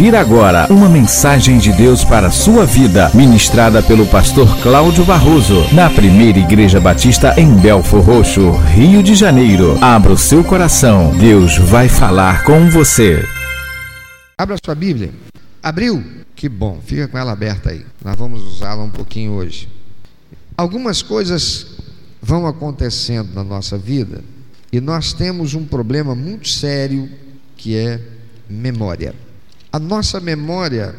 ouvir agora uma mensagem de Deus para a sua vida, ministrada pelo pastor Cláudio Barroso, na primeira Igreja Batista em Belfor Roxo, Rio de Janeiro. Abra o seu coração, Deus vai falar com você. Abra sua Bíblia. Abriu? Que bom, fica com ela aberta aí. Nós vamos usá-la um pouquinho hoje. Algumas coisas vão acontecendo na nossa vida e nós temos um problema muito sério que é memória. A nossa memória,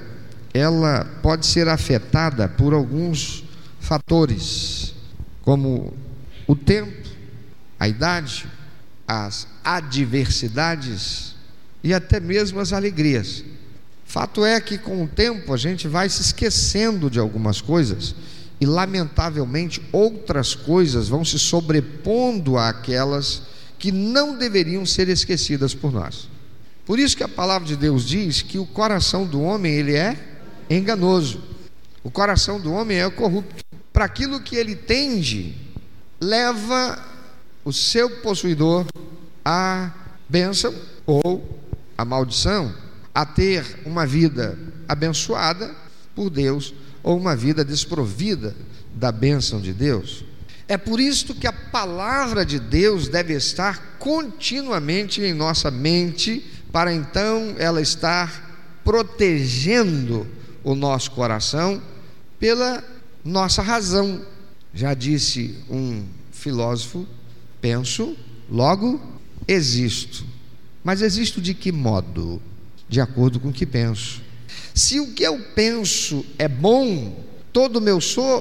ela pode ser afetada por alguns fatores, como o tempo, a idade, as adversidades e até mesmo as alegrias. Fato é que com o tempo a gente vai se esquecendo de algumas coisas e lamentavelmente outras coisas vão se sobrepondo àquelas que não deveriam ser esquecidas por nós. Por isso que a palavra de Deus diz que o coração do homem ele é enganoso. O coração do homem é corrupto. Para aquilo que ele tende, leva o seu possuidor à bênção ou à maldição, a ter uma vida abençoada por Deus ou uma vida desprovida da bênção de Deus. É por isso que a palavra de Deus deve estar continuamente em nossa mente, para então ela estar protegendo o nosso coração pela nossa razão. Já disse um filósofo: penso, logo existo. Mas existo de que modo? De acordo com o que penso. Se o que eu penso é bom, Todo o meu,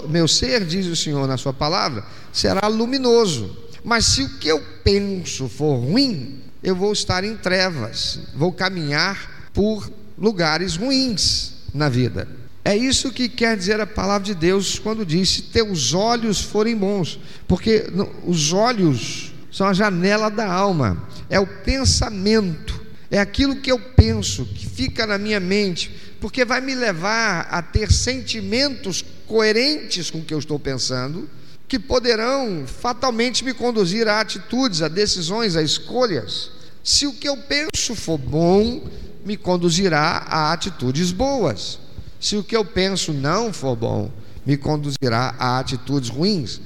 meu ser, diz o Senhor na Sua palavra, será luminoso. Mas se o que eu penso for ruim, eu vou estar em trevas, vou caminhar por lugares ruins na vida. É isso que quer dizer a palavra de Deus quando diz: se teus olhos forem bons, porque os olhos são a janela da alma, é o pensamento, é aquilo que eu penso, que fica na minha mente, porque vai me levar a ter sentimentos coerentes com o que eu estou pensando, que poderão fatalmente me conduzir a atitudes, a decisões, a escolhas. Se o que eu penso for bom, me conduzirá a atitudes boas. Se o que eu penso não for bom, me conduzirá a atitudes ruins.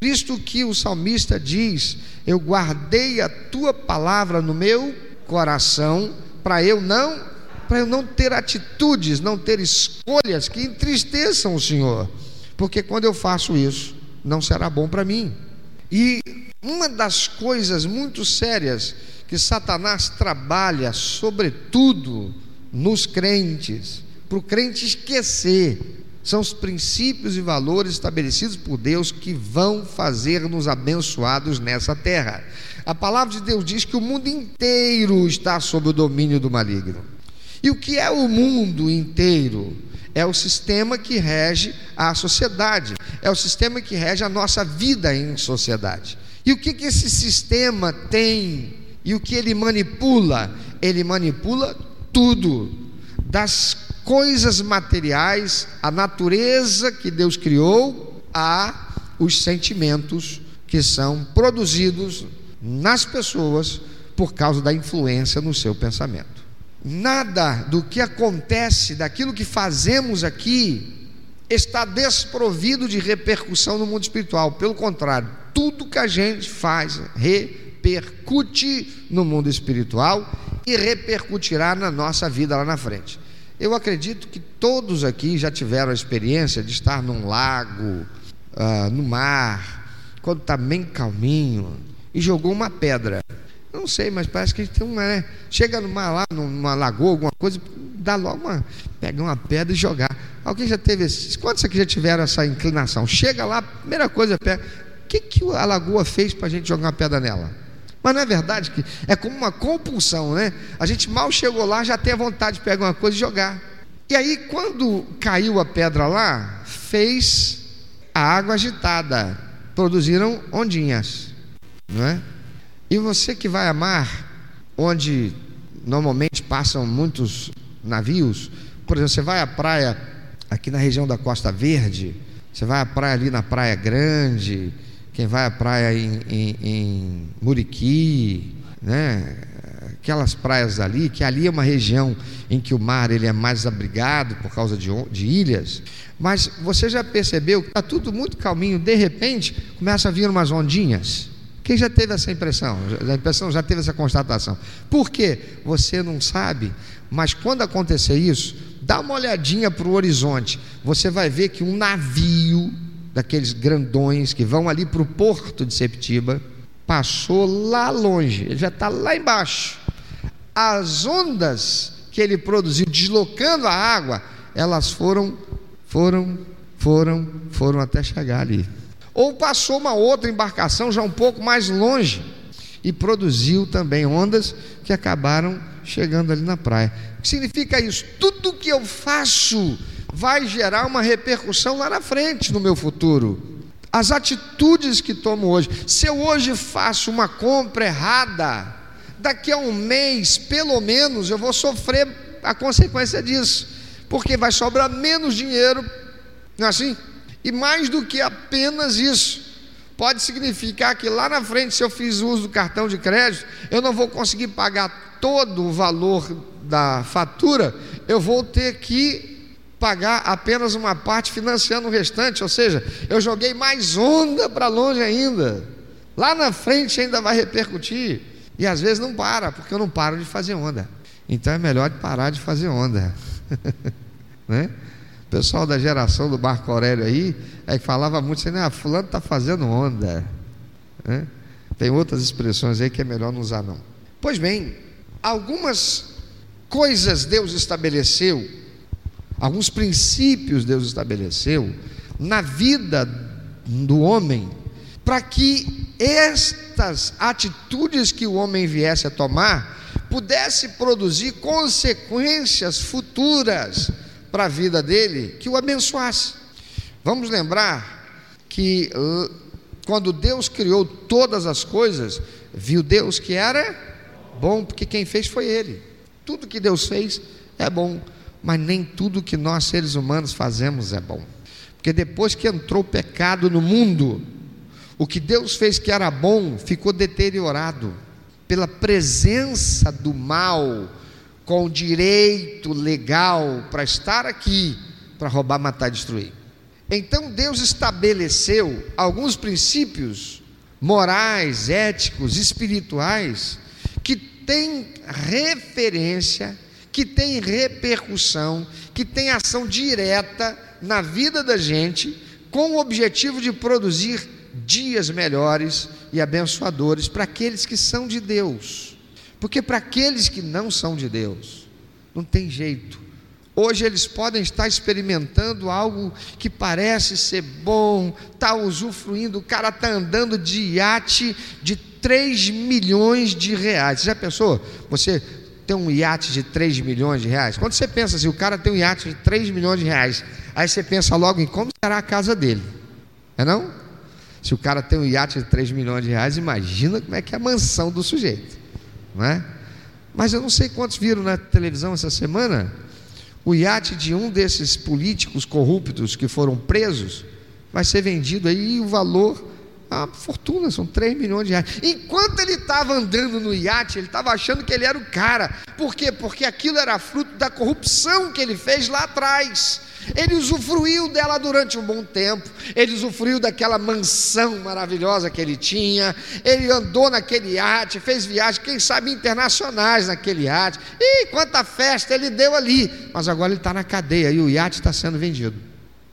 Visto que o salmista diz: Eu guardei a tua palavra no meu coração, para eu não para eu não ter atitudes, não ter escolhas que entristeçam o Senhor, porque quando eu faço isso, não será bom para mim. E uma das coisas muito sérias que Satanás trabalha, sobretudo nos crentes, para o crente esquecer, são os princípios e valores estabelecidos por Deus que vão fazer-nos abençoados nessa terra. A palavra de Deus diz que o mundo inteiro está sob o domínio do maligno. E o que é o mundo inteiro? É o sistema que rege a sociedade, é o sistema que rege a nossa vida em sociedade. E o que, que esse sistema tem e o que ele manipula? Ele manipula tudo, das coisas materiais, a natureza que Deus criou, a os sentimentos que são produzidos nas pessoas por causa da influência no seu pensamento. Nada do que acontece, daquilo que fazemos aqui, está desprovido de repercussão no mundo espiritual. Pelo contrário, tudo que a gente faz repercute no mundo espiritual e repercutirá na nossa vida lá na frente. Eu acredito que todos aqui já tiveram a experiência de estar num lago, uh, no mar, quando está bem calminho, e jogou uma pedra. Não sei, mas parece que a gente tem uma, né? Chega numa, lá, numa lagoa, alguma coisa, dá logo uma. Pega uma pedra e jogar. Alguém já teve esse. Quantos aqui já tiveram essa inclinação? Chega lá, primeira coisa, pega. O que, que a lagoa fez para a gente jogar uma pedra nela? Mas não é verdade que é como uma compulsão, né? A gente mal chegou lá, já tem a vontade de pegar uma coisa e jogar. E aí, quando caiu a pedra lá, fez a água agitada, produziram ondinhas, não é? E você que vai a mar, onde normalmente passam muitos navios, por exemplo, você vai à praia aqui na região da Costa Verde, você vai à praia ali na Praia Grande, quem vai à praia em, em, em Muriqui, né? aquelas praias ali, que ali é uma região em que o mar ele é mais abrigado por causa de, de ilhas, mas você já percebeu que está tudo muito calminho, de repente começa a vir umas ondinhas. Quem já teve essa impressão? A impressão já teve essa constatação. Por quê? Você não sabe, mas quando acontecer isso, dá uma olhadinha para o horizonte. Você vai ver que um navio daqueles grandões que vão ali para o porto de Septiba passou lá longe, ele já está lá embaixo. As ondas que ele produziu deslocando a água, elas foram, foram, foram, foram até chegar ali. Ou passou uma outra embarcação já um pouco mais longe e produziu também ondas que acabaram chegando ali na praia. O que significa isso? Tudo que eu faço vai gerar uma repercussão lá na frente no meu futuro. As atitudes que tomo hoje. Se eu hoje faço uma compra errada, daqui a um mês, pelo menos, eu vou sofrer a consequência disso, porque vai sobrar menos dinheiro, não é assim? E mais do que apenas isso, pode significar que lá na frente, se eu fiz uso do cartão de crédito, eu não vou conseguir pagar todo o valor da fatura, eu vou ter que pagar apenas uma parte financiando o restante, ou seja, eu joguei mais onda para longe ainda. Lá na frente ainda vai repercutir. E às vezes não para, porque eu não paro de fazer onda. Então é melhor parar de fazer onda. né? O pessoal da geração do Marco Aurélio aí é que falava muito assim, ah, fulano está fazendo onda. Né? Tem outras expressões aí que é melhor não usar não. Pois bem, algumas coisas Deus estabeleceu alguns princípios Deus estabeleceu na vida do homem, para que estas atitudes que o homem viesse a tomar pudesse produzir consequências futuras para a vida dele que o abençoasse. Vamos lembrar que quando Deus criou todas as coisas, viu Deus que era bom, porque quem fez foi Ele. Tudo que Deus fez é bom mas nem tudo que nós seres humanos fazemos é bom. Porque depois que entrou o pecado no mundo, o que Deus fez que era bom ficou deteriorado pela presença do mal com direito legal para estar aqui para roubar, matar destruir. Então Deus estabeleceu alguns princípios morais, éticos, espirituais que têm referência que tem repercussão, que tem ação direta na vida da gente, com o objetivo de produzir dias melhores e abençoadores para aqueles que são de Deus. Porque para aqueles que não são de Deus, não tem jeito. Hoje eles podem estar experimentando algo que parece ser bom, está usufruindo, o cara está andando de iate de 3 milhões de reais. Você já pensou? Você tem um iate de 3 milhões de reais. Quando você pensa assim, o cara tem um iate de 3 milhões de reais, aí você pensa logo em como será a casa dele. É não? Se o cara tem um iate de 3 milhões de reais, imagina como é que é a mansão do sujeito. Não é? Mas eu não sei quantos viram na televisão essa semana o iate de um desses políticos corruptos que foram presos vai ser vendido aí e o valor a fortuna, são 3 milhões de reais. Enquanto ele estava andando no iate, ele estava achando que ele era o cara. Por quê? Porque aquilo era fruto da corrupção que ele fez lá atrás. Ele usufruiu dela durante um bom tempo, ele usufruiu daquela mansão maravilhosa que ele tinha, ele andou naquele iate, fez viagens, quem sabe internacionais naquele iate, e quanta festa ele deu ali, mas agora ele está na cadeia e o iate está sendo vendido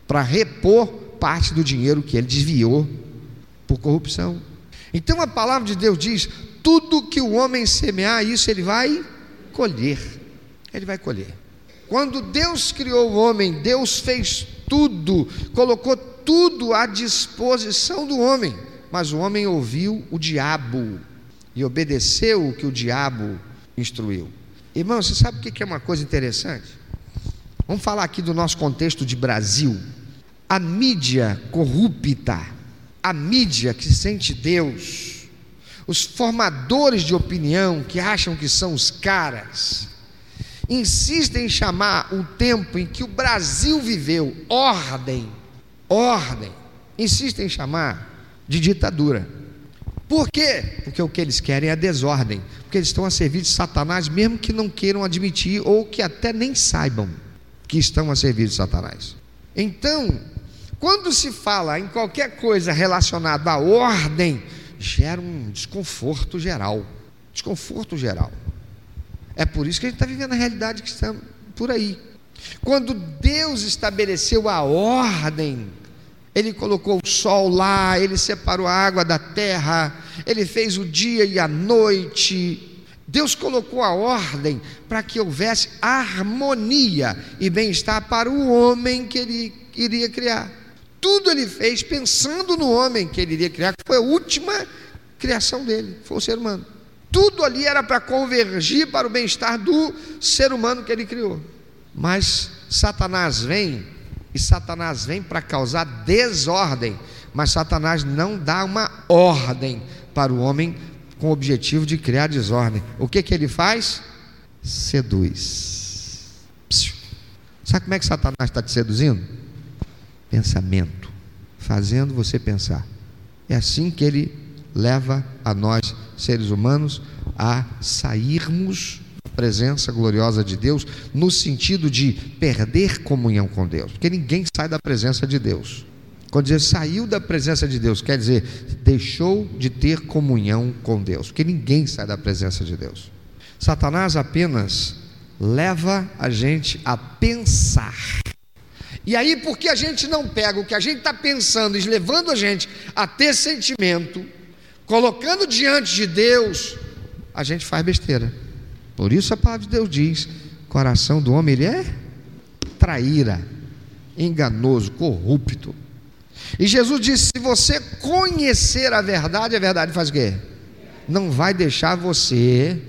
para repor parte do dinheiro que ele desviou por corrupção. Então a palavra de Deus diz: tudo que o homem semear, isso ele vai colher. Ele vai colher. Quando Deus criou o homem, Deus fez tudo, colocou tudo à disposição do homem, mas o homem ouviu o diabo e obedeceu o que o diabo instruiu. Irmão, você sabe o que é uma coisa interessante? Vamos falar aqui do nosso contexto de Brasil. A mídia corrupta a mídia que sente Deus, os formadores de opinião que acham que são os caras, insistem em chamar o tempo em que o Brasil viveu ordem, ordem, insistem em chamar de ditadura. Por quê? Porque o que eles querem é desordem, porque eles estão a servir de Satanás, mesmo que não queiram admitir ou que até nem saibam que estão a servir de Satanás. Então, quando se fala em qualquer coisa relacionada à ordem, gera um desconforto geral. Desconforto geral. É por isso que a gente está vivendo a realidade que estamos por aí. Quando Deus estabeleceu a ordem, Ele colocou o sol lá, Ele separou a água da terra, Ele fez o dia e a noite. Deus colocou a ordem para que houvesse harmonia e bem-estar para o homem que Ele iria criar. Tudo Ele fez pensando no homem que Ele iria criar, que foi a última criação dele, foi o ser humano. Tudo ali era para convergir para o bem-estar do ser humano que ele criou. Mas Satanás vem, e Satanás vem para causar desordem, mas Satanás não dá uma ordem para o homem com o objetivo de criar desordem. O que, que ele faz? Seduz. Sabe como é que Satanás está te seduzindo? Pensamento, fazendo você pensar. É assim que ele leva a nós, seres humanos, a sairmos da presença gloriosa de Deus, no sentido de perder comunhão com Deus, porque ninguém sai da presença de Deus. Quando dizer saiu da presença de Deus, quer dizer deixou de ter comunhão com Deus, porque ninguém sai da presença de Deus. Satanás apenas leva a gente a pensar. E aí, porque a gente não pega o que a gente está pensando e levando a gente a ter sentimento, colocando diante de Deus, a gente faz besteira. Por isso a palavra de Deus diz: coração do homem ele é traíra, enganoso, corrupto. E Jesus disse: se você conhecer a verdade, a verdade faz o quê? Não vai deixar você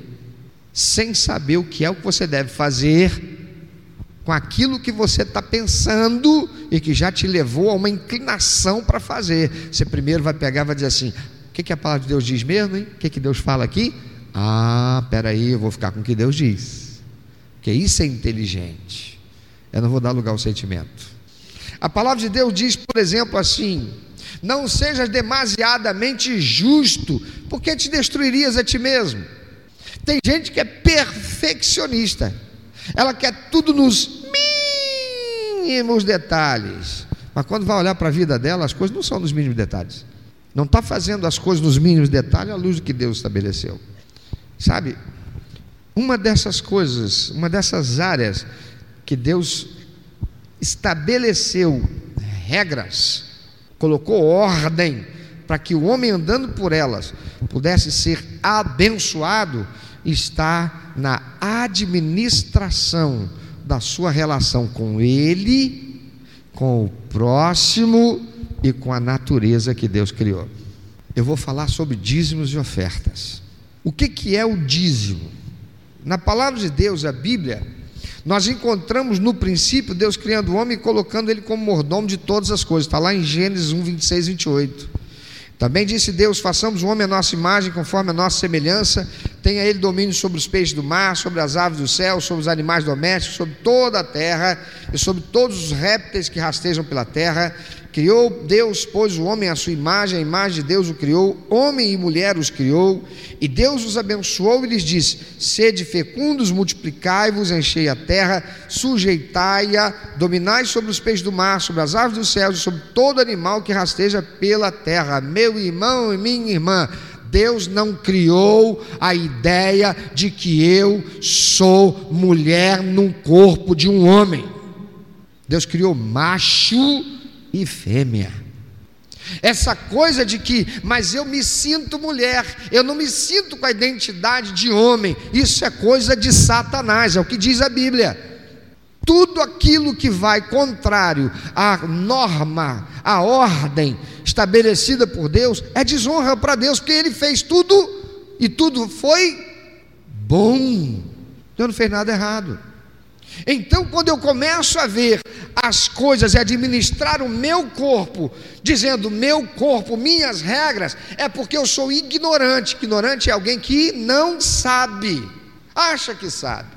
sem saber o que é o que você deve fazer com aquilo que você está pensando e que já te levou a uma inclinação para fazer. Você primeiro vai pegar e vai dizer assim: que, que a palavra de Deus diz mesmo, hein? O que, que Deus fala aqui? Ah, peraí, eu vou ficar com o que Deus diz. Porque isso é inteligente. Eu não vou dar lugar ao sentimento. A palavra de Deus diz, por exemplo, assim: Não sejas demasiadamente justo, porque te destruirias a ti mesmo. Tem gente que é perfeccionista, ela quer tudo nos mínimos detalhes, mas quando vai olhar para a vida dela, as coisas não são nos mínimos detalhes. Não está fazendo as coisas nos mínimos detalhes à luz do que Deus estabeleceu. Sabe, uma dessas coisas, uma dessas áreas que Deus estabeleceu regras, colocou ordem para que o homem andando por elas pudesse ser abençoado, está na administração da sua relação com ele, com o próximo e com a natureza que Deus criou. Eu vou falar sobre dízimos e ofertas. O que, que é o dízimo? Na palavra de Deus, a Bíblia, nós encontramos no princípio Deus criando o homem e colocando ele como mordomo de todas as coisas. Está lá em Gênesis 1, 26, 28. Também disse Deus: façamos o homem a nossa imagem, conforme a nossa semelhança, tenha ele domínio sobre os peixes do mar, sobre as aves do céu, sobre os animais domésticos, sobre toda a terra e sobre todos os répteis que rastejam pela terra. Criou Deus, pois, o homem à sua imagem, a imagem de Deus o criou, homem e mulher os criou, e Deus os abençoou e lhes disse: Sede fecundos, multiplicai-vos, enchei a terra, sujeitai-a, dominai sobre os peixes do mar, sobre as aves dos céus e sobre todo animal que rasteja pela terra. Meu irmão e minha irmã, Deus não criou a ideia de que eu sou mulher num corpo de um homem. Deus criou macho e fêmea. Essa coisa de que, mas eu me sinto mulher, eu não me sinto com a identidade de homem, isso é coisa de Satanás, é o que diz a Bíblia. Tudo aquilo que vai contrário à norma, à ordem estabelecida por Deus, é desonra para Deus, porque Ele fez tudo e tudo foi bom. Deus não fez nada errado. Então, quando eu começo a ver as coisas e administrar o meu corpo, dizendo meu corpo, minhas regras, é porque eu sou ignorante. Ignorante é alguém que não sabe, acha que sabe.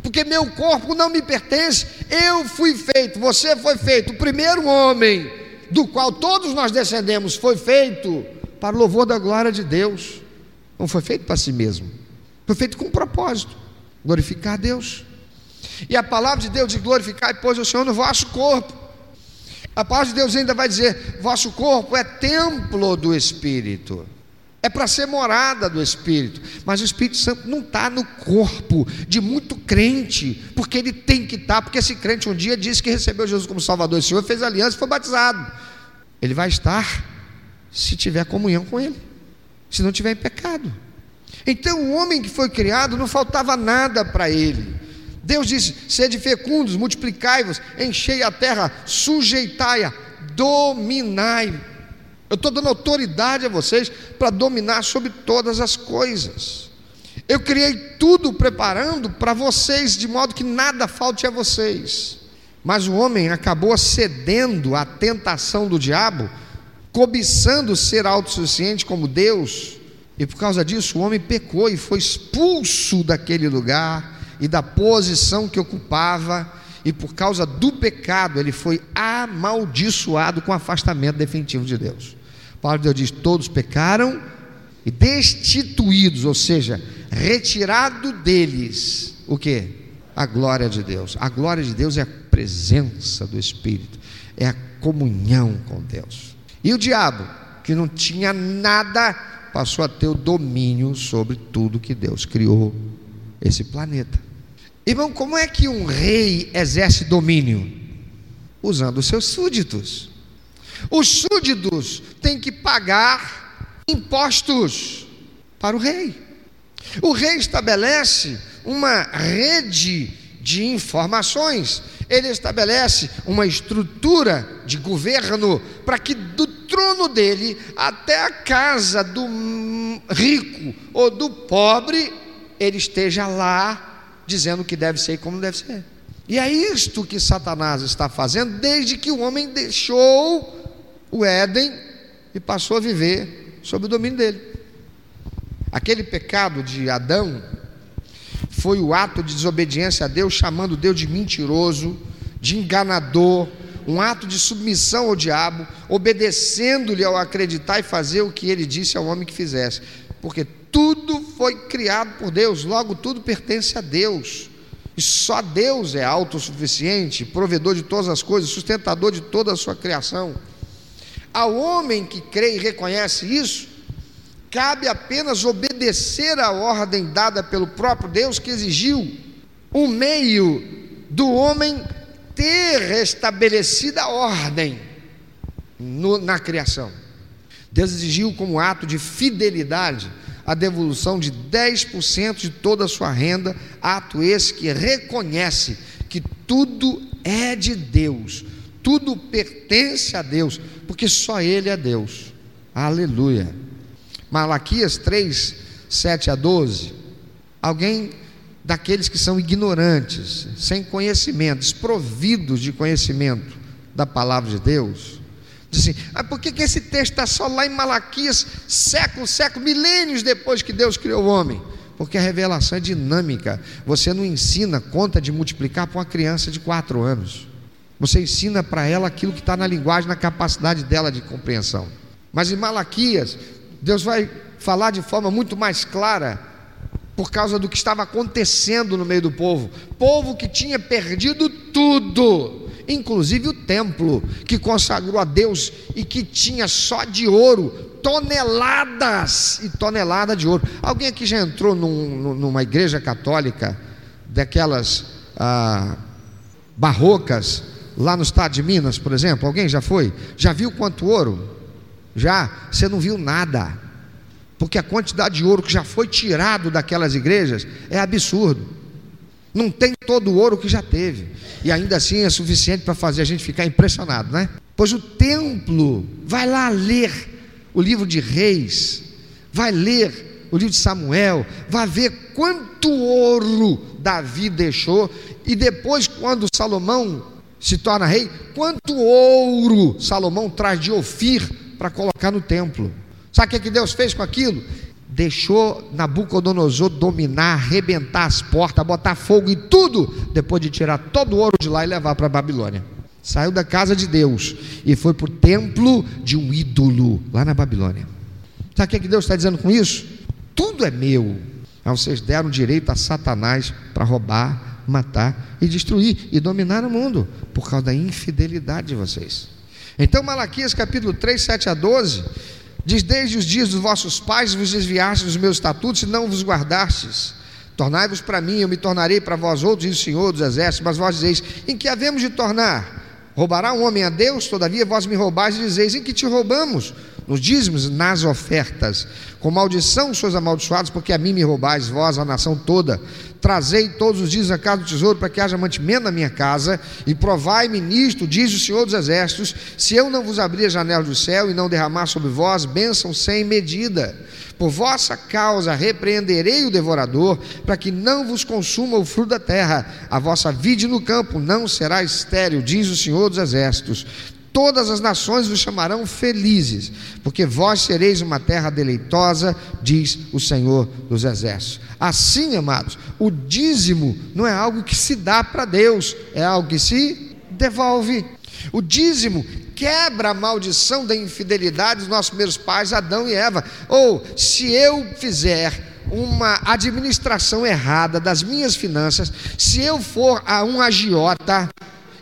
Porque meu corpo não me pertence, eu fui feito, você foi feito. O primeiro homem do qual todos nós descendemos foi feito para o louvor da glória de Deus. Não foi feito para si mesmo. Foi feito com um propósito: glorificar a Deus. E a palavra de Deus diz: glorificar, pois o Senhor no vosso corpo. A palavra de Deus ainda vai dizer: vosso corpo é templo do Espírito. É para ser morada do Espírito, mas o Espírito Santo não está no corpo de muito crente, porque ele tem que estar, tá, porque esse crente um dia disse que recebeu Jesus como Salvador e Senhor, fez aliança e foi batizado. Ele vai estar se tiver comunhão com Ele, se não tiver em pecado. Então o homem que foi criado não faltava nada para ele. Deus disse: sede fecundos, multiplicai-vos, enchei a terra, sujeitai-a, dominai eu estou dando autoridade a vocês para dominar sobre todas as coisas. Eu criei tudo preparando para vocês, de modo que nada falte a vocês. Mas o homem acabou cedendo à tentação do diabo, cobiçando ser autossuficiente como Deus, e por causa disso o homem pecou e foi expulso daquele lugar e da posição que ocupava, e por causa do pecado ele foi amaldiçoado com afastamento definitivo de Deus. A palavra de Deus diz: todos pecaram e destituídos, ou seja, retirado deles o que? A glória de Deus. A glória de Deus é a presença do Espírito, é a comunhão com Deus. E o diabo, que não tinha nada, passou a ter o domínio sobre tudo que Deus criou, esse planeta. Irmão, como é que um rei exerce domínio? Usando os seus súditos. Os súditos têm que pagar impostos para o rei. O rei estabelece uma rede de informações, ele estabelece uma estrutura de governo para que do trono dele até a casa do rico ou do pobre, ele esteja lá dizendo o que deve ser e como deve ser. E é isto que Satanás está fazendo desde que o homem deixou o Éden e passou a viver sob o domínio dele. Aquele pecado de Adão foi o ato de desobediência a Deus, chamando Deus de mentiroso, de enganador, um ato de submissão ao diabo, obedecendo-lhe ao acreditar e fazer o que ele disse ao homem que fizesse, porque tudo foi criado por Deus, logo tudo pertence a Deus. E só Deus é autossuficiente, provedor de todas as coisas, sustentador de toda a sua criação. Ao homem que crê e reconhece isso, cabe apenas obedecer à ordem dada pelo próprio Deus que exigiu o meio do homem ter restabelecida a ordem no, na criação. Deus exigiu como ato de fidelidade a devolução de 10% de toda a sua renda, ato esse que reconhece que tudo é de Deus, tudo pertence a Deus, porque só Ele é Deus. Aleluia. Malaquias 3, 7 a 12. Alguém daqueles que são ignorantes, sem conhecimento, desprovidos de conhecimento da palavra de Deus, diz assim: ah, por que, que esse texto está só lá em Malaquias, século, século, milênios depois que Deus criou o homem? Porque a revelação é dinâmica. Você não ensina conta de multiplicar para uma criança de quatro anos. Você ensina para ela aquilo que está na linguagem, na capacidade dela de compreensão. Mas em Malaquias, Deus vai falar de forma muito mais clara, por causa do que estava acontecendo no meio do povo. Povo que tinha perdido tudo, inclusive o templo, que consagrou a Deus e que tinha só de ouro, toneladas e toneladas de ouro. Alguém aqui já entrou num, numa igreja católica, daquelas ah, barrocas, lá no estado de Minas, por exemplo? Alguém já foi? Já viu quanto ouro? Já? Você não viu nada. Porque a quantidade de ouro que já foi tirado daquelas igrejas é absurdo. Não tem todo o ouro que já teve. E ainda assim é suficiente para fazer a gente ficar impressionado, né? Pois o templo, vai lá ler o livro de Reis, vai ler o livro de Samuel, vai ver quanto ouro Davi deixou, e depois, quando Salomão se torna rei, quanto ouro Salomão traz de Ofir para colocar no templo. Sabe o que, que Deus fez com aquilo? Deixou Nabucodonosor dominar, arrebentar as portas, botar fogo em tudo, depois de tirar todo o ouro de lá e levar para a Babilônia. Saiu da casa de Deus e foi para o templo de um ídolo lá na Babilônia. Sabe o que Deus está dizendo com isso? Tudo é meu. Aí vocês deram direito a Satanás para roubar, matar e destruir e dominar o mundo por causa da infidelidade de vocês. Então, Malaquias capítulo 3, 7 a 12, diz: Desde os dias dos vossos pais vos desviastes dos meus estatutos e não vos guardastes. Tornai-vos para mim, eu me tornarei para vós outros, diz o Senhor dos Exércitos. Mas vós dizeis: Em que havemos de tornar? Roubará um homem a Deus? Todavia vós me roubais e dizeis: Em que te roubamos? Nos dízimos, nas ofertas. Com maldição sois amaldiçoados, porque a mim me roubais, vós, a nação toda. Trazei todos os dias a casa do tesouro, para que haja mantimento na minha casa, e provai-me nisto, diz o Senhor dos Exércitos, se eu não vos abrir a janela do céu e não derramar sobre vós bênção sem medida. Por vossa causa repreenderei o devorador, para que não vos consuma o fruto da terra. A vossa vide no campo não será estéril, diz o Senhor dos Exércitos. Todas as nações vos chamarão felizes, porque vós sereis uma terra deleitosa, diz o Senhor dos Exércitos. Assim, amados, o dízimo não é algo que se dá para Deus, é algo que se devolve. O dízimo quebra a maldição da infidelidade dos nossos primeiros pais, Adão e Eva. Ou se eu fizer uma administração errada das minhas finanças, se eu for a um agiota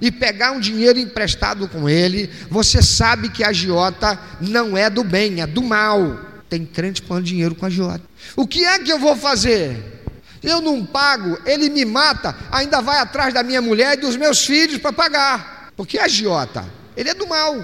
e pegar um dinheiro emprestado com ele, você sabe que a agiota não é do bem, é do mal. Tem crente pondo dinheiro com a agiota. O que é que eu vou fazer? Eu não pago, ele me mata, ainda vai atrás da minha mulher e dos meus filhos para pagar. Porque a agiota ele é do mal,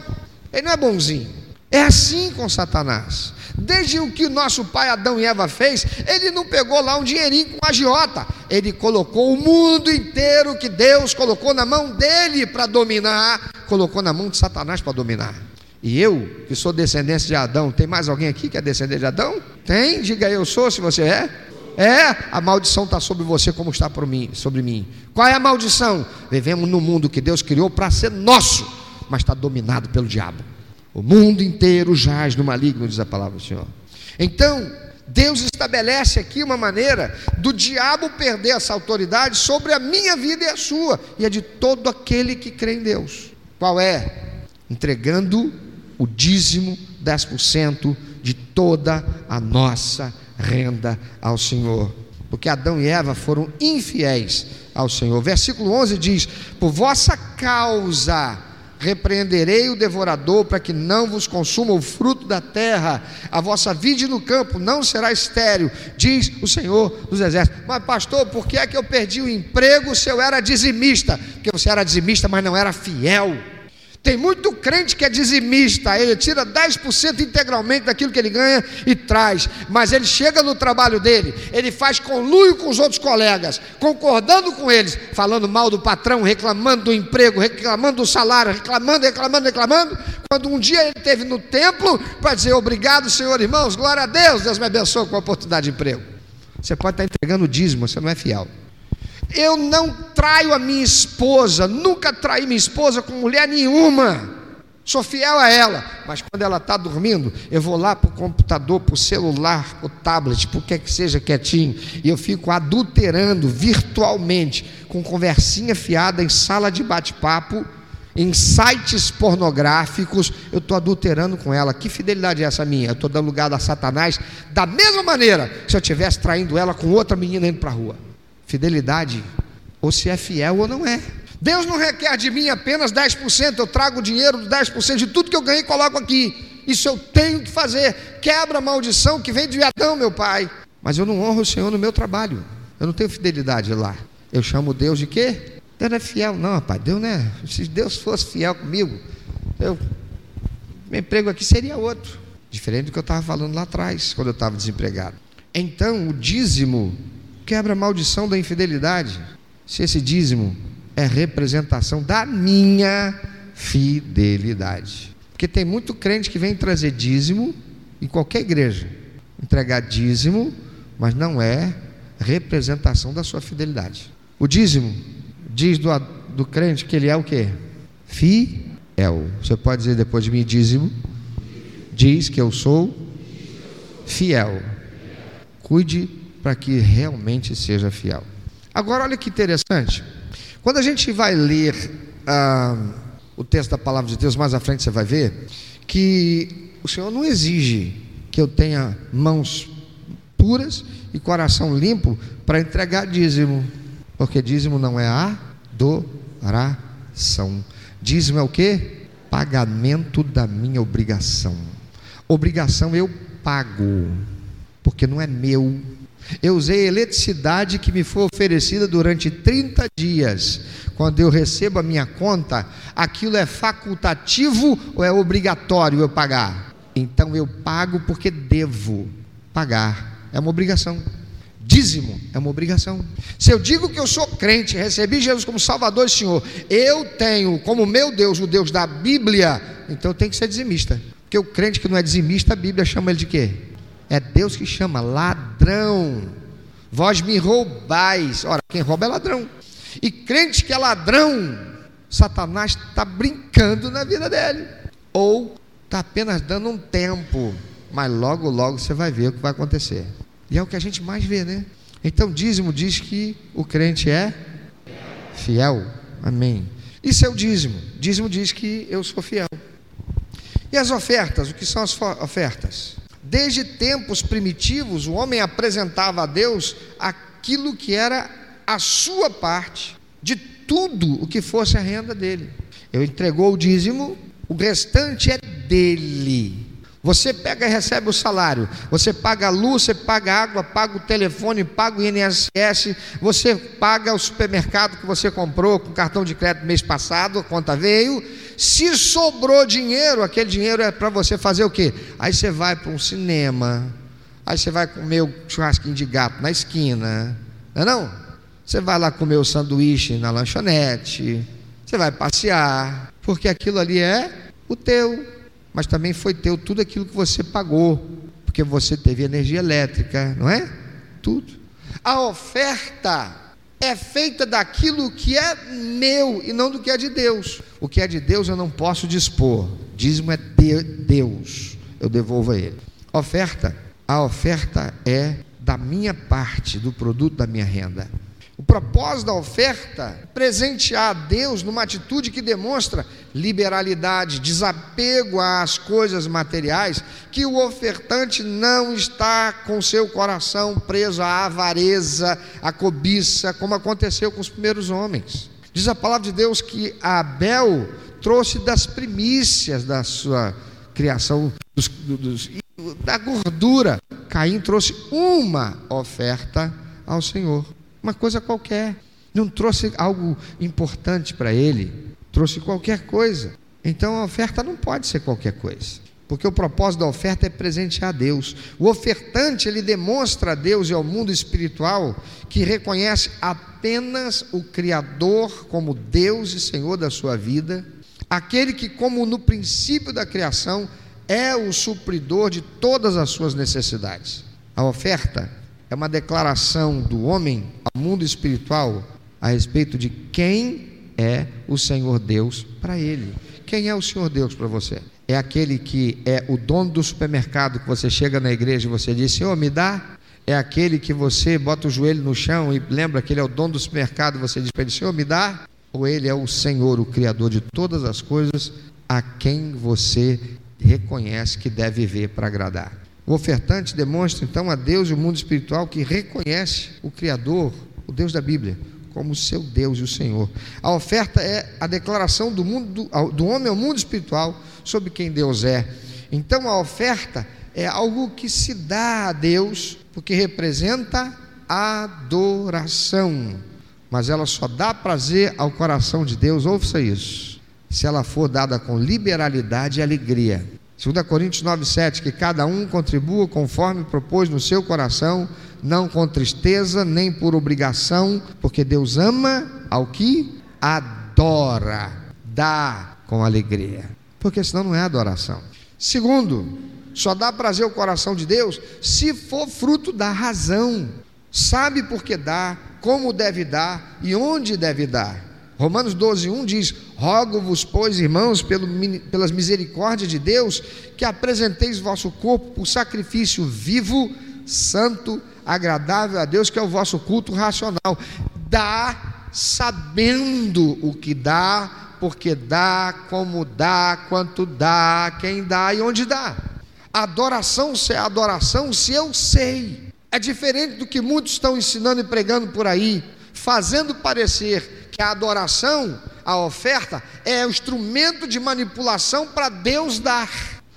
ele não é bonzinho. É assim com Satanás. Desde o que nosso pai Adão e Eva fez, ele não pegou lá um dinheirinho com agiota, ele colocou o mundo inteiro que Deus colocou na mão dele para dominar, colocou na mão de Satanás para dominar. E eu, que sou descendente de Adão, tem mais alguém aqui que é descendente de Adão? Tem? Diga eu sou, se você é. É, a maldição está sobre você como está mim, sobre mim. Qual é a maldição? Vivemos no mundo que Deus criou para ser nosso mas está dominado pelo diabo. O mundo inteiro jaz no maligno, diz a palavra do Senhor. Então, Deus estabelece aqui uma maneira do diabo perder essa autoridade sobre a minha vida e a sua, e a de todo aquele que crê em Deus. Qual é? Entregando o dízimo 10% de toda a nossa renda ao Senhor. Porque Adão e Eva foram infiéis ao Senhor. Versículo 11 diz: Por vossa causa repreenderei o devorador para que não vos consuma o fruto da terra, a vossa vide no campo não será estéril, diz o Senhor dos Exércitos. Mas, pastor, por que é que eu perdi o emprego se eu era dizimista? Porque você era dizimista, mas não era fiel. Tem muito crente que é dizimista, ele tira 10% integralmente daquilo que ele ganha e traz, mas ele chega no trabalho dele, ele faz conluio com os outros colegas, concordando com eles, falando mal do patrão, reclamando do emprego, reclamando do salário, reclamando, reclamando, reclamando. Quando um dia ele esteve no templo para dizer obrigado, Senhor, irmãos, glória a Deus, Deus me abençoe com a oportunidade de emprego. Você pode estar entregando dízimo, você não é fiel. Eu não traio a minha esposa, nunca traí minha esposa com mulher nenhuma. Sou fiel a ela, mas quando ela está dormindo, eu vou lá para o computador, para o celular, o tablet, por que que seja quietinho, e eu fico adulterando virtualmente, com conversinha fiada em sala de bate-papo, em sites pornográficos, eu estou adulterando com ela. Que fidelidade é essa minha? Eu estou dando lugar a Satanás, da mesma maneira se eu estivesse traindo ela com outra menina indo para a rua fidelidade, ou se é fiel ou não é. Deus não requer de mim apenas 10%, eu trago o dinheiro de 10% de tudo que eu ganhei e coloco aqui. Isso eu tenho que fazer. Quebra a maldição que vem de Adão, meu pai. Mas eu não honro o Senhor no meu trabalho. Eu não tenho fidelidade lá. Eu chamo Deus de quê? Deus não é fiel. Não, rapaz, Deus não é. Se Deus fosse fiel comigo, eu, meu emprego aqui seria outro. Diferente do que eu estava falando lá atrás, quando eu estava desempregado. Então, o dízimo quebra a maldição da infidelidade. Se esse dízimo é representação da minha fidelidade. Porque tem muito crente que vem trazer dízimo em qualquer igreja, entregar dízimo, mas não é representação da sua fidelidade. O dízimo diz do, do crente que ele é o que? Fiel. Você pode dizer depois de mim dízimo? Diz que eu sou fiel. Cuide para que realmente seja fiel. Agora, olha que interessante. Quando a gente vai ler ah, o texto da palavra de Deus, mais à frente você vai ver que o Senhor não exige que eu tenha mãos puras e coração limpo para entregar dízimo, porque dízimo não é adoração. Dízimo é o que? Pagamento da minha obrigação. Obrigação eu pago, porque não é meu. Eu usei eletricidade que me foi oferecida durante 30 dias. Quando eu recebo a minha conta, aquilo é facultativo ou é obrigatório eu pagar? Então eu pago porque devo pagar. É uma obrigação. Dízimo é uma obrigação. Se eu digo que eu sou crente, recebi Jesus como Salvador e Senhor, eu tenho como meu Deus o Deus da Bíblia, então eu tenho que ser dizimista. Porque o crente que não é dizimista, a Bíblia chama ele de quê? É Deus que chama ladrão. Vós me roubais. Ora, quem rouba é ladrão. E crente que é ladrão, Satanás está brincando na vida dele. Ou está apenas dando um tempo. Mas logo, logo você vai ver o que vai acontecer. E é o que a gente mais vê, né? Então, dízimo diz que o crente é fiel. Amém. Isso é o dízimo. Dízimo diz que eu sou fiel. E as ofertas? O que são as ofertas? Desde tempos primitivos, o homem apresentava a Deus aquilo que era a sua parte de tudo o que fosse a renda dele. Ele entregou o dízimo, o restante é dele. Você pega e recebe o salário, você paga a luz, você paga a água, paga o telefone, paga o INSS, você paga o supermercado que você comprou com cartão de crédito mês passado, a conta veio. Se sobrou dinheiro, aquele dinheiro é para você fazer o quê? Aí você vai para um cinema, aí você vai comer o churrasquinho de gato na esquina, não é não? Você vai lá comer o sanduíche na lanchonete, você vai passear, porque aquilo ali é o teu mas também foi teu tudo aquilo que você pagou, porque você teve energia elétrica, não é? Tudo. A oferta é feita daquilo que é meu e não do que é de Deus. O que é de Deus eu não posso dispor. Dízimo é de Deus, eu devolvo a Ele. Oferta, a oferta é da minha parte, do produto da minha renda. O propósito da oferta é presentear a Deus numa atitude que demonstra liberalidade, desapego às coisas materiais, que o ofertante não está com seu coração preso à avareza, à cobiça, como aconteceu com os primeiros homens. Diz a palavra de Deus que Abel trouxe das primícias da sua criação, dos, dos, da gordura. Caim trouxe uma oferta ao Senhor uma coisa qualquer. Não trouxe algo importante para ele, trouxe qualquer coisa. Então a oferta não pode ser qualquer coisa. Porque o propósito da oferta é presentear a Deus. O ofertante, ele demonstra a Deus e ao mundo espiritual que reconhece apenas o Criador como Deus e Senhor da sua vida, aquele que, como no princípio da criação, é o supridor de todas as suas necessidades. A oferta é uma declaração do homem ao mundo espiritual a respeito de quem é o Senhor Deus para ele. Quem é o Senhor Deus para você? É aquele que é o dono do supermercado que você chega na igreja e você diz: Senhor, me dá. É aquele que você bota o joelho no chão e lembra que ele é o dono do supermercado e você diz para ele: Senhor, me dá. Ou ele é o Senhor, o Criador de todas as coisas, a quem você reconhece que deve viver para agradar. O ofertante demonstra então a Deus e o mundo espiritual que reconhece o Criador, o Deus da Bíblia, como seu Deus e o Senhor. A oferta é a declaração do, mundo, do, homem ao mundo espiritual sobre quem Deus é. Então a oferta é algo que se dá a Deus, porque representa adoração. Mas ela só dá prazer ao coração de Deus, ouça isso, se ela for dada com liberalidade e alegria. 2 Coríntios 9,7, que cada um contribua conforme propôs no seu coração, não com tristeza, nem por obrigação, porque Deus ama ao que adora, dá com alegria. Porque senão não é adoração. Segundo, só dá prazer ao coração de Deus se for fruto da razão. Sabe por que dá, como deve dar e onde deve dar. Romanos 12, 1 diz: Rogo-vos, pois, irmãos, pelo, pelas misericórdias de Deus, que apresenteis vosso corpo por sacrifício vivo, santo, agradável a Deus, que é o vosso culto racional. Dá sabendo o que dá, porque dá, como dá, quanto dá, quem dá e onde dá. Adoração se é adoração se eu sei. É diferente do que muitos estão ensinando e pregando por aí, fazendo parecer que a adoração, a oferta, é o instrumento de manipulação para Deus dar.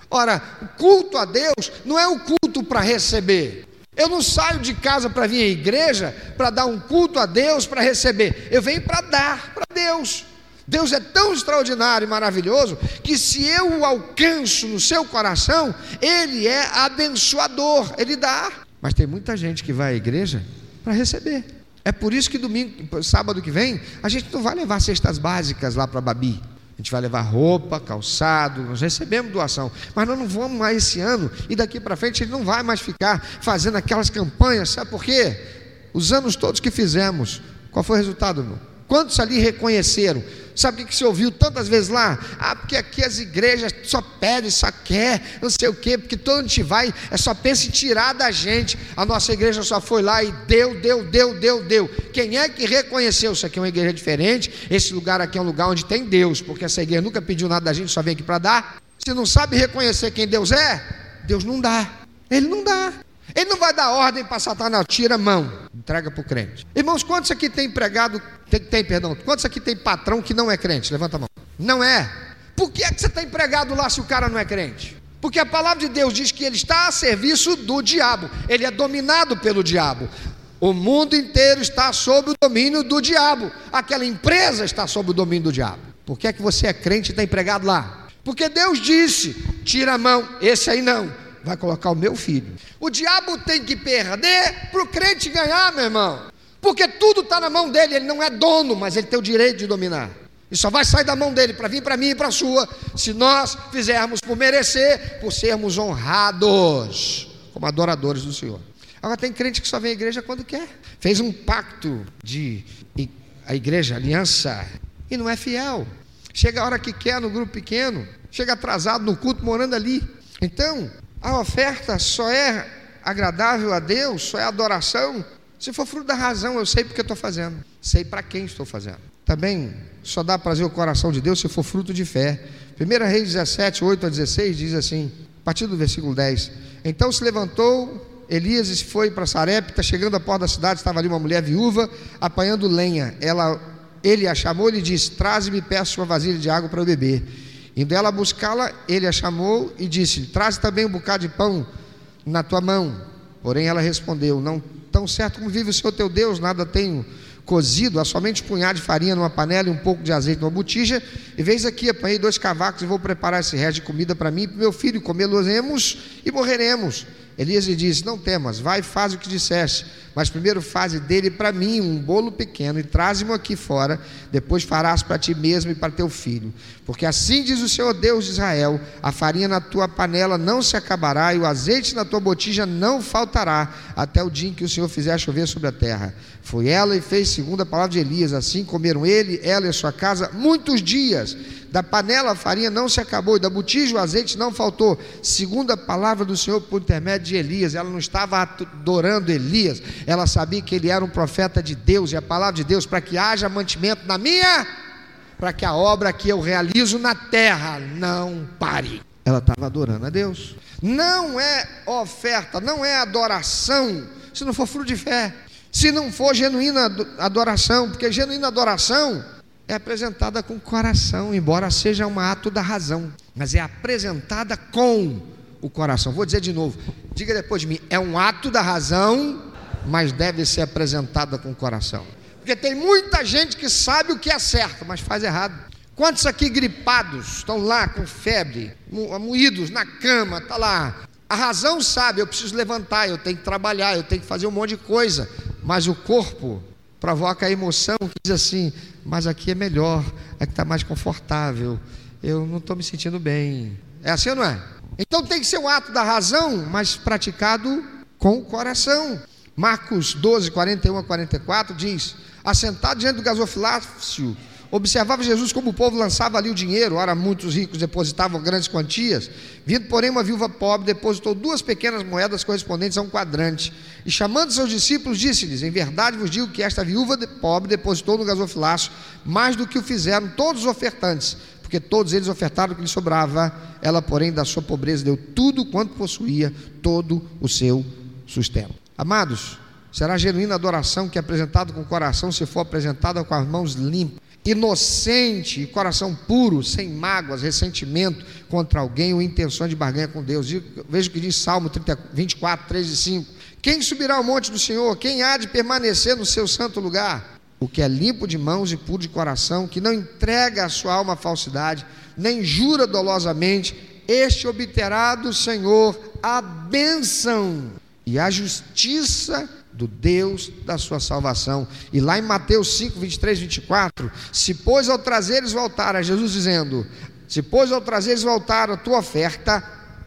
Ora, o culto a Deus não é o culto para receber. Eu não saio de casa para vir à igreja para dar um culto a Deus para receber. Eu venho para dar para Deus. Deus é tão extraordinário e maravilhoso que se eu o alcanço no seu coração, Ele é abençoador, Ele dá. Mas tem muita gente que vai à igreja para receber. É por isso que domingo, sábado que vem, a gente não vai levar cestas básicas lá para Babi. A gente vai levar roupa, calçado, nós recebemos doação, mas nós não vamos mais esse ano e daqui para frente gente não vai mais ficar fazendo aquelas campanhas, sabe por quê? Os anos todos que fizemos, qual foi o resultado? Quantos ali reconheceram? Sabe o que você ouviu tantas vezes lá? Ah, porque aqui as igrejas só pedem, só quer, não sei o quê, porque todo gente vai, é só pensa em tirar da gente. A nossa igreja só foi lá e deu, deu, deu, deu, deu. Quem é que reconheceu? Isso aqui é uma igreja diferente, esse lugar aqui é um lugar onde tem Deus, porque essa igreja nunca pediu nada da gente, só vem aqui para dar. Se não sabe reconhecer quem Deus é, Deus não dá. Ele não dá. Ele não vai dar ordem para Satanás, tira a mão, entrega para o crente. Irmãos, quantos aqui tem empregado, tem, tem, perdão, quantos aqui tem patrão que não é crente? Levanta a mão. Não é. Por que é que você está empregado lá se o cara não é crente? Porque a palavra de Deus diz que ele está a serviço do diabo, ele é dominado pelo diabo. O mundo inteiro está sob o domínio do diabo. Aquela empresa está sob o domínio do diabo. Por que é que você é crente e está empregado lá? Porque Deus disse: tira a mão, esse aí não vai colocar o meu filho. O diabo tem que perder para o crente ganhar, meu irmão. Porque tudo está na mão dele, ele não é dono, mas ele tem o direito de dominar. E só vai sair da mão dele para vir para mim e para a sua, se nós fizermos por merecer, por sermos honrados como adoradores do Senhor. Agora tem crente que só vem à igreja quando quer. Fez um pacto de a igreja, aliança, e não é fiel. Chega a hora que quer no grupo pequeno, chega atrasado no culto morando ali. Então, a oferta só é agradável a Deus, só é adoração, se for fruto da razão, eu sei porque estou fazendo, sei para quem estou fazendo. Também só dá prazer ao coração de Deus se for fruto de fé. 1 Reis 17, 8 a 16 diz assim, a partir do versículo 10: Então se levantou Elias e foi para Sarepta, chegando à porta da cidade, estava ali uma mulher viúva apanhando lenha. Ela, ele a chamou e lhe disse: Traze-me, peço uma vasilha de água para eu beber. Indo ela buscá-la, ele a chamou e disse: Traz também um bocado de pão na tua mão. Porém ela respondeu: Não tão certo como vive o Senhor teu Deus, nada tenho cozido, há somente um punhado de farinha numa panela e um pouco de azeite numa botija. E veis aqui, apanhei dois cavacos e vou preparar esse resto de comida para mim e para meu filho, comê-los e morreremos. Elias lhe disse: Não temas, vai e faz o que disseste, mas primeiro faze dele para mim um bolo pequeno e traze-mo aqui fora, depois farás para ti mesmo e para teu filho. Porque assim diz o Senhor Deus de Israel: a farinha na tua panela não se acabará e o azeite na tua botija não faltará, até o dia em que o Senhor fizer chover sobre a terra. Foi ela e fez segundo a palavra de Elias, assim comeram ele, ela e a sua casa muitos dias da panela a farinha não se acabou, e da botija o azeite não faltou, segundo a palavra do Senhor por intermédio de Elias. Ela não estava adorando Elias, ela sabia que ele era um profeta de Deus, e a palavra de Deus, para que haja mantimento na minha, para que a obra que eu realizo na terra não pare. Ela estava adorando a Deus. Não é oferta, não é adoração, se não for fruto de fé, se não for genuína adoração, porque genuína adoração é apresentada com o coração, embora seja um ato da razão, mas é apresentada com o coração. Vou dizer de novo, diga depois de mim: é um ato da razão, mas deve ser apresentada com o coração. Porque tem muita gente que sabe o que é certo, mas faz errado. Quantos aqui gripados estão lá com febre, moídos na cama, está lá. A razão sabe, eu preciso levantar, eu tenho que trabalhar, eu tenho que fazer um monte de coisa, mas o corpo provoca a emoção que diz assim: mas aqui é melhor, aqui está mais confortável, eu não estou me sentindo bem. É assim ou não é? Então tem que ser um ato da razão, mas praticado com o coração. Marcos 12, 41 a 44 diz: Assentado diante do gasofilácio, Observava Jesus como o povo lançava ali o dinheiro, ora muitos ricos depositavam grandes quantias. Vindo, porém, uma viúva pobre depositou duas pequenas moedas correspondentes a um quadrante. E chamando seus discípulos, disse-lhes: Em verdade vos digo que esta viúva pobre depositou no gasofilácio mais do que o fizeram todos os ofertantes, porque todos eles ofertaram o que lhe sobrava. Ela, porém, da sua pobreza deu tudo quanto possuía, todo o seu sustento. Amados, será genuína adoração que é apresentado com o coração se for apresentada com as mãos limpas inocente coração puro, sem mágoas, ressentimento contra alguém ou intenções de barganha com Deus. Veja o que diz Salmo 30, 24, 3 e 5. Quem subirá ao monte do Senhor? Quem há de permanecer no seu santo lugar? O que é limpo de mãos e puro de coração, que não entrega a sua alma à falsidade, nem jura dolosamente, este obterá do Senhor a bênção e a justiça do Deus da sua salvação. E lá em Mateus 5, 23, 24, se pois ao trazeres voltar, a Jesus dizendo: Se pois ao trazeres voltar a tua oferta,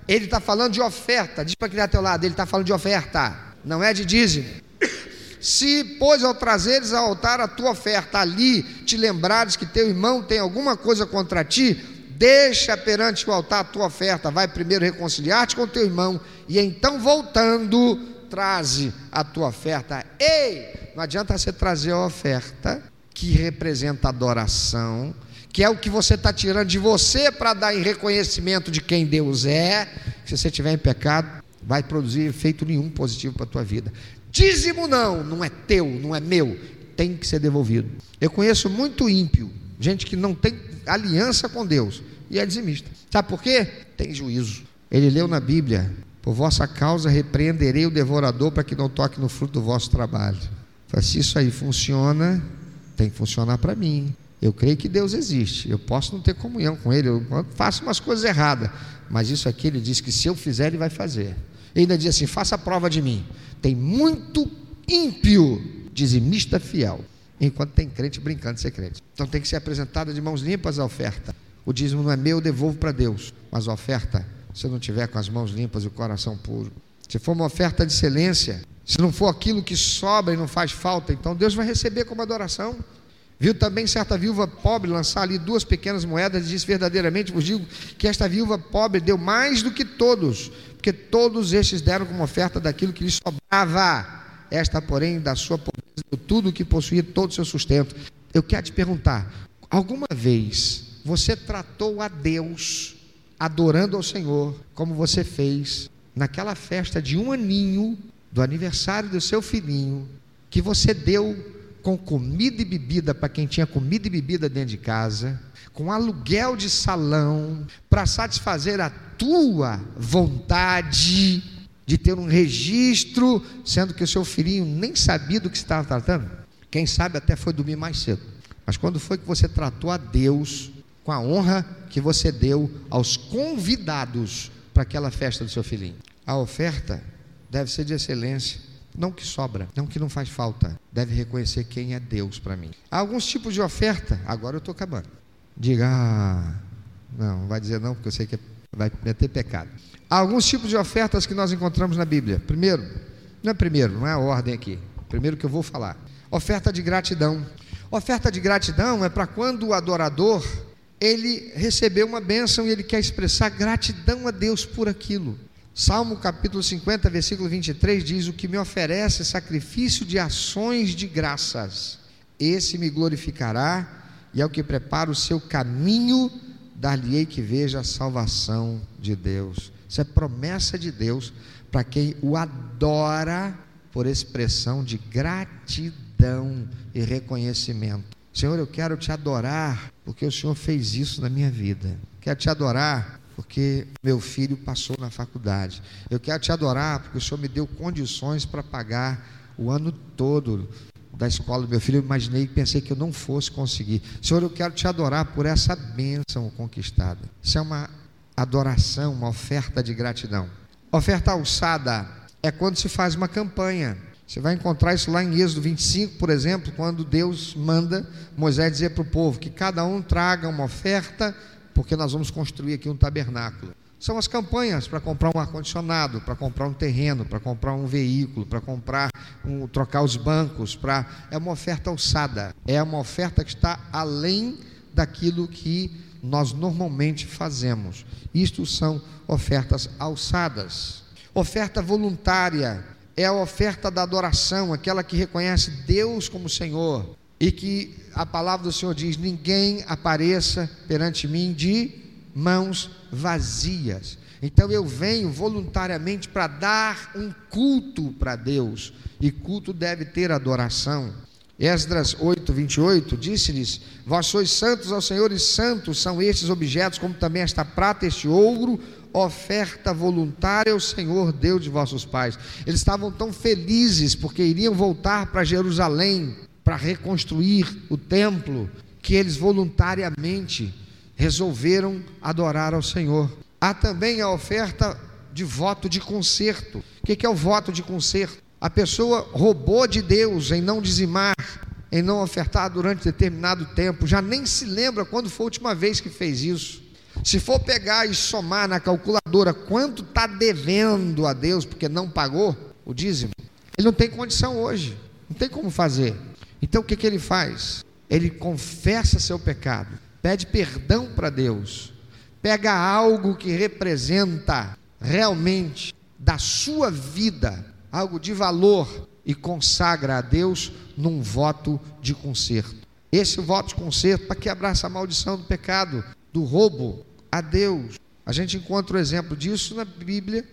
ele está falando de oferta, diz para quem está ao teu lado, ele está falando de oferta, não é de dízimo. Se, pois, ao trazeres ao altar a tua oferta, ali te lembrares que teu irmão tem alguma coisa contra ti, deixa perante o altar a tua oferta, vai primeiro reconciliar-te com teu irmão, e então voltando, traze a tua oferta. Ei, não adianta você trazer a oferta que representa adoração, que é o que você está tirando de você para dar em reconhecimento de quem Deus é. Se você estiver em pecado, vai produzir efeito nenhum positivo para a tua vida. Dízimo não, não é teu, não é meu, tem que ser devolvido. Eu conheço muito ímpio, gente que não tem aliança com Deus e é dizimista. Sabe por quê? Tem juízo. Ele leu na Bíblia por vossa causa repreenderei o devorador para que não toque no fruto do vosso trabalho. se isso aí funciona, tem que funcionar para mim. Eu creio que Deus existe. Eu posso não ter comunhão com Ele, eu faço umas coisas erradas. Mas isso aqui ele diz que se eu fizer, Ele vai fazer. Ele ainda diz assim: faça prova de mim. Tem muito ímpio, dizimista fiel, enquanto tem crente brincando de ser crente. Então tem que ser apresentada de mãos limpas a oferta. O dízimo não é meu, eu devolvo para Deus. Mas a oferta se não tiver com as mãos limpas e o coração puro. Se for uma oferta de excelência, se não for aquilo que sobra e não faz falta, então Deus vai receber como adoração. Viu também certa viúva pobre lançar ali duas pequenas moedas e disse: Verdadeiramente vos digo que esta viúva pobre deu mais do que todos, porque todos estes deram como oferta daquilo que lhes sobrava. Esta, porém, da sua pobreza, deu tudo o que possuía, todo o seu sustento. Eu quero te perguntar: alguma vez você tratou a Deus adorando ao Senhor, como você fez naquela festa de um aninho do aniversário do seu filhinho, que você deu com comida e bebida para quem tinha comida e bebida dentro de casa, com aluguel de salão, para satisfazer a tua vontade de ter um registro, sendo que o seu filhinho nem sabia do que estava tratando. Quem sabe até foi dormir mais cedo. Mas quando foi que você tratou a Deus com a honra que você deu aos convidados para aquela festa do seu filhinho. A oferta deve ser de excelência, não que sobra, não que não faz falta. Deve reconhecer quem é Deus para mim. Há alguns tipos de oferta, agora eu estou acabando. Diga, ah, não, vai dizer não, porque eu sei que vai meter pecado. Há alguns tipos de ofertas que nós encontramos na Bíblia. Primeiro, não é primeiro, não é a ordem aqui. Primeiro que eu vou falar. Oferta de gratidão. Oferta de gratidão é para quando o adorador ele recebeu uma bênção e ele quer expressar gratidão a Deus por aquilo. Salmo capítulo 50, versículo 23 diz: O que me oferece sacrifício de ações de graças, esse me glorificará, e ao que prepara o seu caminho, dar-lhe-ei que veja a salvação de Deus. Isso é promessa de Deus para quem o adora por expressão de gratidão e reconhecimento. Senhor, eu quero te adorar porque o Senhor fez isso na minha vida. Quero te adorar porque meu filho passou na faculdade. Eu quero te adorar porque o Senhor me deu condições para pagar o ano todo da escola do meu filho. Eu imaginei e pensei que eu não fosse conseguir. Senhor, eu quero te adorar por essa bênção conquistada. Isso é uma adoração, uma oferta de gratidão. Oferta alçada é quando se faz uma campanha você vai encontrar isso lá em Êxodo 25, por exemplo, quando Deus manda Moisés dizer para o povo que cada um traga uma oferta, porque nós vamos construir aqui um tabernáculo. São as campanhas para comprar um ar-condicionado, para comprar um terreno, para comprar um veículo, para comprar, um, trocar os bancos, é uma oferta alçada, é uma oferta que está além daquilo que nós normalmente fazemos. Isto são ofertas alçadas. Oferta voluntária é a oferta da adoração, aquela que reconhece Deus como Senhor. e que a palavra do Senhor diz: ninguém apareça perante mim de mãos vazias. Então eu venho voluntariamente para dar um culto para Deus, e culto deve ter adoração. Esdras 8, 28, disse-lhes: Vós sois santos ao Senhor, e santos são estes objetos, como também esta prata, este ouro, oferta voluntária ao Senhor, Deus de vossos pais. Eles estavam tão felizes porque iriam voltar para Jerusalém para reconstruir o templo, que eles voluntariamente resolveram adorar ao Senhor. Há também a oferta de voto de conserto. O que é o voto de conserto? A pessoa roubou de Deus em não dizimar, em não ofertar durante determinado tempo, já nem se lembra quando foi a última vez que fez isso. Se for pegar e somar na calculadora quanto está devendo a Deus porque não pagou o dízimo, ele não tem condição hoje, não tem como fazer. Então o que, que ele faz? Ele confessa seu pecado, pede perdão para Deus, pega algo que representa realmente da sua vida algo de valor e consagra a Deus num voto de conserto. Esse voto de conserto para quebrar essa maldição do pecado, do roubo a Deus. A gente encontra o exemplo disso na Bíblia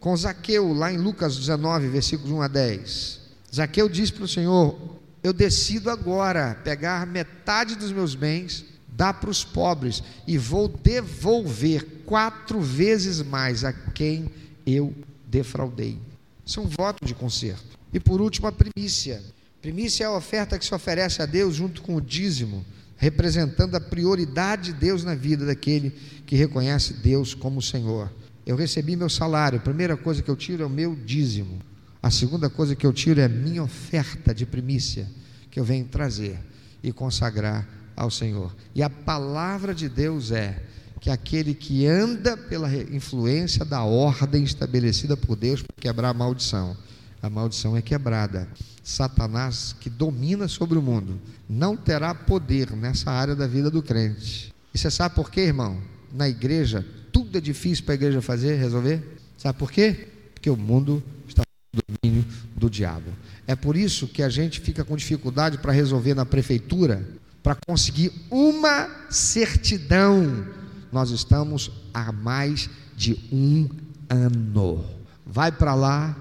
com Zaqueu, lá em Lucas 19, versículos 1 a 10. Zaqueu diz para o Senhor: Eu decido agora pegar metade dos meus bens, dar para os pobres e vou devolver quatro vezes mais a quem eu defraudei. Isso é um voto de conserto. E por último, a primícia. Primícia é a oferta que se oferece a Deus junto com o dízimo, representando a prioridade de Deus na vida daquele que reconhece Deus como Senhor. Eu recebi meu salário, a primeira coisa que eu tiro é o meu dízimo. A segunda coisa que eu tiro é a minha oferta de primícia, que eu venho trazer e consagrar ao Senhor. E a palavra de Deus é: que aquele que anda pela influência da ordem estabelecida por Deus para quebrar a maldição, a maldição é quebrada. Satanás, que domina sobre o mundo, não terá poder nessa área da vida do crente. E você sabe por quê, irmão? Na igreja, tudo é difícil para a igreja fazer, resolver. Sabe por quê? Porque o mundo está no domínio do diabo. É por isso que a gente fica com dificuldade para resolver na prefeitura, para conseguir uma certidão nós estamos há mais de um ano. Vai para lá,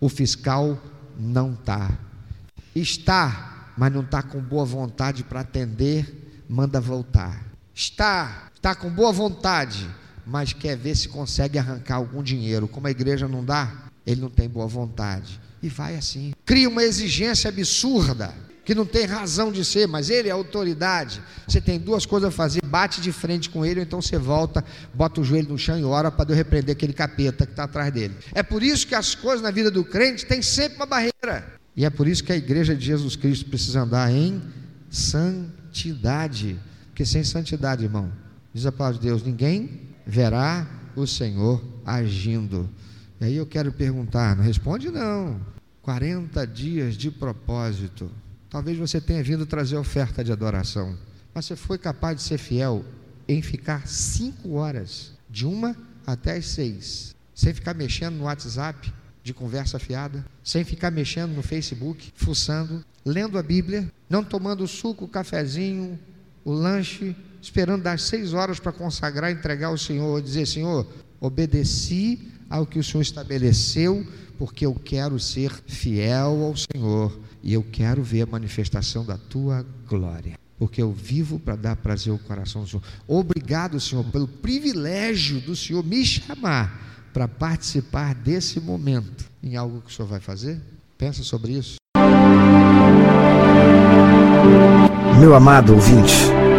o fiscal não está. Está, mas não está com boa vontade para atender, manda voltar. Está, está com boa vontade, mas quer ver se consegue arrancar algum dinheiro. Como a igreja não dá, ele não tem boa vontade. E vai assim. Cria uma exigência absurda que não tem razão de ser, mas ele é autoridade. Você tem duas coisas a fazer: bate de frente com ele, ou então você volta, bota o joelho no chão e ora para Deus repreender aquele capeta que está atrás dele. É por isso que as coisas na vida do crente têm sempre uma barreira. E é por isso que a igreja de Jesus Cristo precisa andar em santidade. Porque sem santidade, irmão, diz a palavra de Deus: ninguém verá o Senhor agindo. E aí eu quero perguntar, não responde não. 40 dias de propósito. Talvez você tenha vindo trazer oferta de adoração, mas você foi capaz de ser fiel em ficar cinco horas, de uma até as seis, sem ficar mexendo no WhatsApp de conversa fiada, sem ficar mexendo no Facebook, fuçando, lendo a Bíblia, não tomando suco, cafezinho, o lanche, esperando das seis horas para consagrar, entregar ao Senhor, dizer: Senhor, obedeci ao que o Senhor estabeleceu, porque eu quero ser fiel ao Senhor e eu quero ver a manifestação da tua glória. Porque eu vivo para dar prazer ao coração do Senhor. Obrigado, Senhor, pelo privilégio do Senhor me chamar para participar desse momento em algo que o Senhor vai fazer. Pensa sobre isso. Meu amado ouvinte,